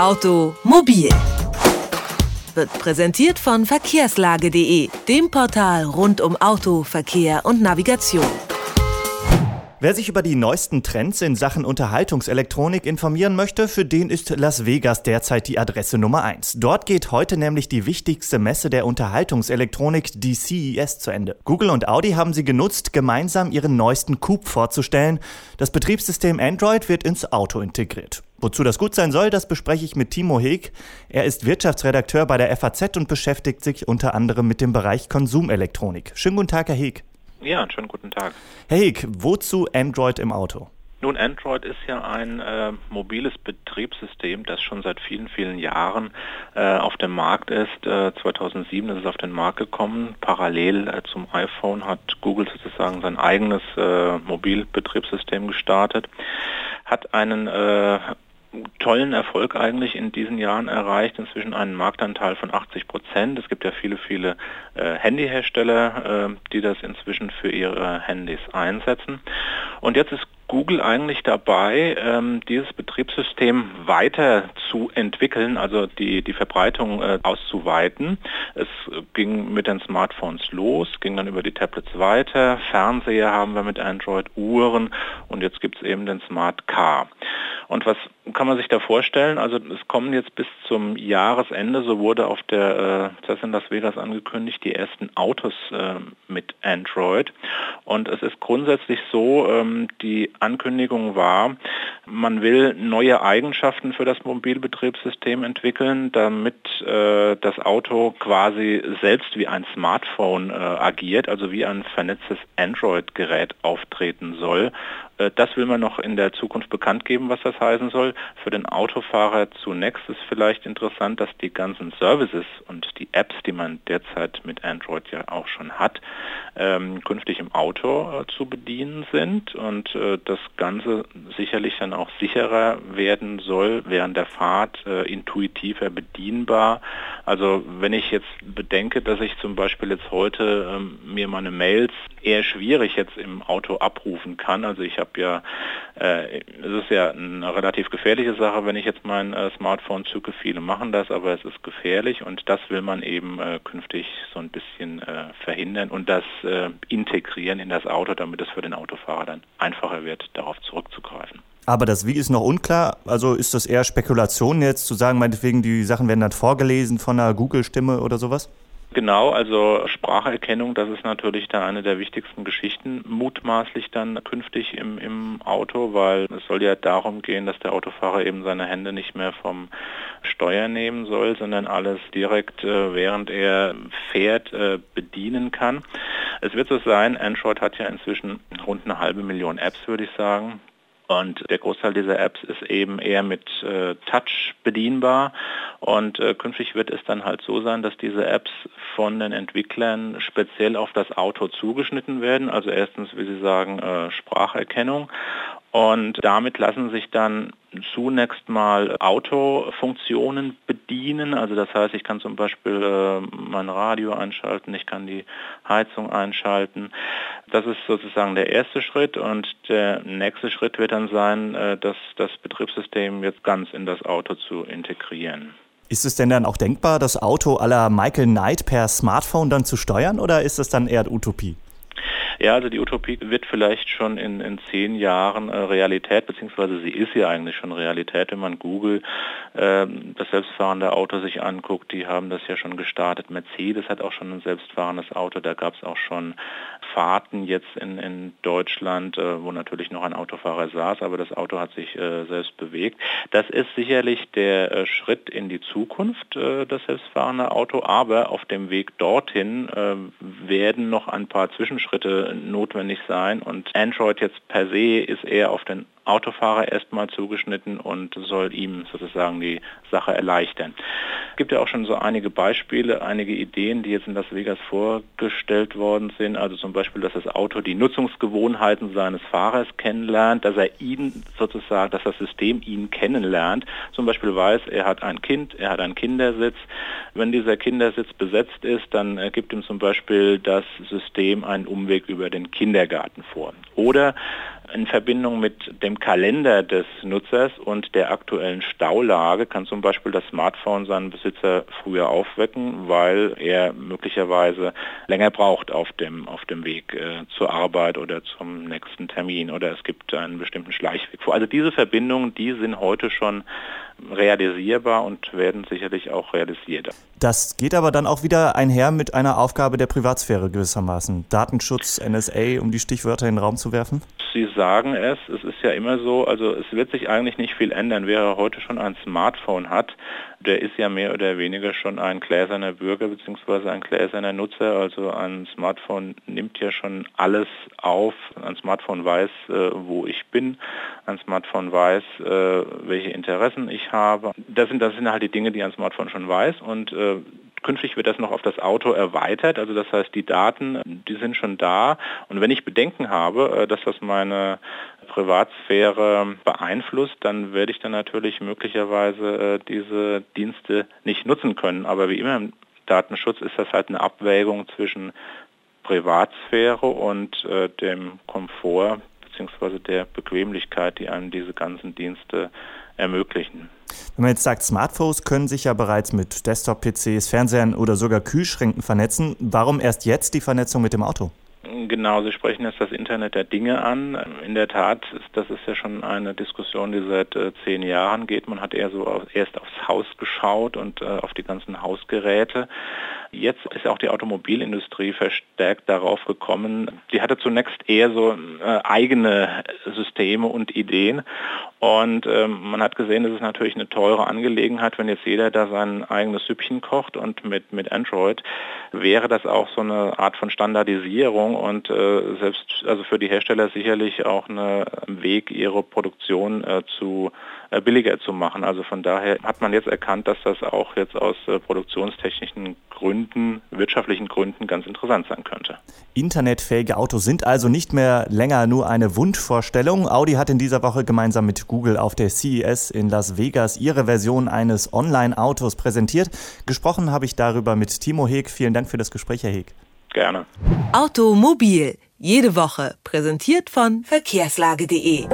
Automobil wird präsentiert von verkehrslage.de, dem Portal rund um Auto, Verkehr und Navigation. Wer sich über die neuesten Trends in Sachen Unterhaltungselektronik informieren möchte, für den ist Las Vegas derzeit die Adresse Nummer 1. Dort geht heute nämlich die wichtigste Messe der Unterhaltungselektronik, die CES, zu Ende. Google und Audi haben sie genutzt, gemeinsam ihren neuesten Coupe vorzustellen. Das Betriebssystem Android wird ins Auto integriert. Wozu das gut sein soll, das bespreche ich mit Timo Heg. Er ist Wirtschaftsredakteur bei der FAZ und beschäftigt sich unter anderem mit dem Bereich Konsumelektronik. Schönen guten Tag, Herr Heg. Ja, einen schönen guten Tag. Herr Heg, wozu Android im Auto? Nun, Android ist ja ein äh, mobiles Betriebssystem, das schon seit vielen, vielen Jahren äh, auf dem Markt ist. Äh, 2007 ist es auf den Markt gekommen. Parallel äh, zum iPhone hat Google sozusagen sein eigenes äh, Mobilbetriebssystem gestartet, hat einen äh, tollen Erfolg eigentlich in diesen Jahren erreicht, inzwischen einen Marktanteil von 80 Prozent. Es gibt ja viele, viele äh, Handyhersteller, äh, die das inzwischen für ihre Handys einsetzen. Und jetzt ist Google eigentlich dabei, ähm, dieses Betriebssystem weiter zu entwickeln, also die, die Verbreitung äh, auszuweiten. Es ging mit den Smartphones los, ging dann über die Tablets weiter, Fernseher haben wir mit Android, Uhren und jetzt gibt es eben den Smart Car. Und was kann man sich da vorstellen? Also es kommen jetzt bis zum Jahresende, so wurde auf der äh, CES in Las Vegas angekündigt, die ersten Autos äh, mit Android. Und es ist grundsätzlich so, ähm, die Ankündigung war, man will neue Eigenschaften für das Mobilbetriebssystem entwickeln, damit äh, das Auto quasi selbst wie ein Smartphone äh, agiert, also wie ein vernetztes Android-Gerät auftreten soll. Äh, das will man noch in der Zukunft bekannt geben, was das heißen soll. Für den Autofahrer zunächst ist vielleicht interessant, dass die ganzen Services und die Apps, die man derzeit mit Android ja auch schon hat, ähm, künftig im Auto äh, zu bedienen sind und äh, das Ganze sicherlich dann auch sicherer werden soll während der Fahrt, äh, intuitiver bedienbar. Also wenn ich jetzt bedenke, dass ich zum Beispiel jetzt heute ähm, mir meine Mails eher schwierig jetzt im Auto abrufen kann. Also ich habe ja, äh, es ist ja eine relativ gefährliche Sache, wenn ich jetzt mein äh, Smartphone zücke. Viele machen das, aber es ist gefährlich und das will man eben äh, künftig so ein bisschen äh, verhindern und das äh, integrieren in das Auto, damit es für den Autofahrer dann einfacher wird, darauf zurückzugreifen. Aber das Wie ist noch unklar. Also ist das eher Spekulation jetzt zu sagen, meinetwegen die Sachen werden dann vorgelesen von einer Google-Stimme oder sowas? Genau, also Spracherkennung, das ist natürlich da eine der wichtigsten Geschichten, mutmaßlich dann künftig im, im Auto, weil es soll ja darum gehen, dass der Autofahrer eben seine Hände nicht mehr vom Steuer nehmen soll, sondern alles direkt, äh, während er fährt, äh, bedienen kann. Es wird so sein, Android hat ja inzwischen rund eine halbe Million Apps, würde ich sagen. Und der Großteil dieser Apps ist eben eher mit äh, Touch bedienbar. Und äh, künftig wird es dann halt so sein, dass diese Apps von den Entwicklern speziell auf das Auto zugeschnitten werden. Also erstens, wie Sie sagen, äh, Spracherkennung und damit lassen sich dann zunächst mal Autofunktionen bedienen. Also das heißt, ich kann zum Beispiel äh, mein Radio einschalten, ich kann die Heizung einschalten. Das ist sozusagen der erste Schritt und der nächste Schritt wird dann sein, äh, dass das Betriebssystem jetzt ganz in das Auto zu integrieren. Ist es denn dann auch denkbar, das Auto aller Michael Knight per Smartphone dann zu steuern oder ist es dann eher Utopie? Ja, also die Utopie wird vielleicht schon in, in zehn Jahren äh, Realität, beziehungsweise sie ist ja eigentlich schon Realität, wenn man Google äh, das selbstfahrende Auto sich anguckt. Die haben das ja schon gestartet. Mercedes hat auch schon ein selbstfahrendes Auto. Da gab es auch schon Fahrten jetzt in, in Deutschland, äh, wo natürlich noch ein Autofahrer saß, aber das Auto hat sich äh, selbst bewegt. Das ist sicherlich der äh, Schritt in die Zukunft, äh, das selbstfahrende Auto, aber auf dem Weg dorthin werden noch ein paar Zwischenschritte notwendig sein. Und Android jetzt per se ist eher auf den Autofahrer erstmal zugeschnitten und soll ihm sozusagen die Sache erleichtern. Es gibt ja auch schon so einige Beispiele, einige Ideen, die jetzt in Las Vegas vorgestellt worden sind. Also zum Beispiel, dass das Auto die Nutzungsgewohnheiten seines Fahrers kennenlernt, dass er ihn sozusagen, dass das System ihn kennenlernt. Zum Beispiel weiß, er hat ein Kind, er hat einen Kindersitz. Wenn dieser Kindersitz besetzt ist, dann gibt ihm zum Beispiel das System einen Umweg über den Kindergarten vor. Oder In Verbindung mit dem Kalender des Nutzers und der aktuellen Staulage kann zum Beispiel das Smartphone seinen Besitzer früher aufwecken, weil er möglicherweise länger braucht auf dem, auf dem Weg äh, zur Arbeit oder zum nächsten Termin oder es gibt einen bestimmten Schleichweg vor. Also diese Verbindungen, die sind heute schon realisierbar und werden sicherlich auch realisiert. Das geht aber dann auch wieder einher mit einer Aufgabe der Privatsphäre gewissermaßen. Datenschutz, NSA, um die Stichwörter in den Raum zu werfen? Sie sagen es, es ist ja immer so, also es wird sich eigentlich nicht viel ändern. Wer heute schon ein Smartphone hat, der ist ja mehr oder weniger schon ein gläserner Bürger bzw. ein gläserner Nutzer. Also ein Smartphone nimmt ja schon alles auf. Ein Smartphone weiß, äh, wo ich bin. Ein Smartphone weiß, äh, welche Interessen ich habe. Das sind, das sind halt die Dinge, die ein Smartphone schon weiß und äh, Künftig wird das noch auf das Auto erweitert, also das heißt, die Daten, die sind schon da. Und wenn ich Bedenken habe, äh, dass das meine Privatsphäre beeinflusst, dann werde ich dann natürlich möglicherweise äh, diese Dienste nicht nutzen können. Aber wie immer im Datenschutz ist das halt eine Abwägung zwischen Privatsphäre und äh, dem Komfort bzw. der Bequemlichkeit, die einem diese ganzen Dienste ermöglichen. Wenn man jetzt sagt, Smartphones können sich ja bereits mit Desktop-PCs, Fernsehern oder sogar Kühlschränken vernetzen, warum erst jetzt die Vernetzung mit dem Auto? Genau, Sie sprechen jetzt das Internet der Dinge an. In der Tat, das ist ja schon eine Diskussion, die seit äh, zehn Jahren geht. Man hat eher so erst aufs Haus geschaut und äh, auf die ganzen Hausgeräte. Jetzt ist auch die Automobilindustrie verstärkt darauf gekommen. Die hatte zunächst eher so äh, eigene Systeme und Ideen und ähm, man hat gesehen, das ist natürlich eine teure Angelegenheit, wenn jetzt jeder da sein eigenes Süppchen kocht und mit, mit Android wäre das auch so eine Art von Standardisierung und äh, selbst also für die Hersteller sicherlich auch ein Weg, ihre Produktion äh, zu äh, billiger zu machen. Also von daher hat man jetzt erkannt, dass das auch jetzt aus äh, produktionstechnischen Gründen, wirtschaftlichen Gründen ganz interessant sein könnte. Internetfähige Autos sind also nicht mehr länger nur eine Wunschvorstellung. Audi hat in dieser Woche gemeinsam mit Google auf der CES in Las Vegas ihre Version eines Online-Autos präsentiert. Gesprochen habe ich darüber mit Timo Heg. Vielen Dank für das Gespräch, Herr Heg. Gerne. Automobil, jede Woche, präsentiert von verkehrslage.de.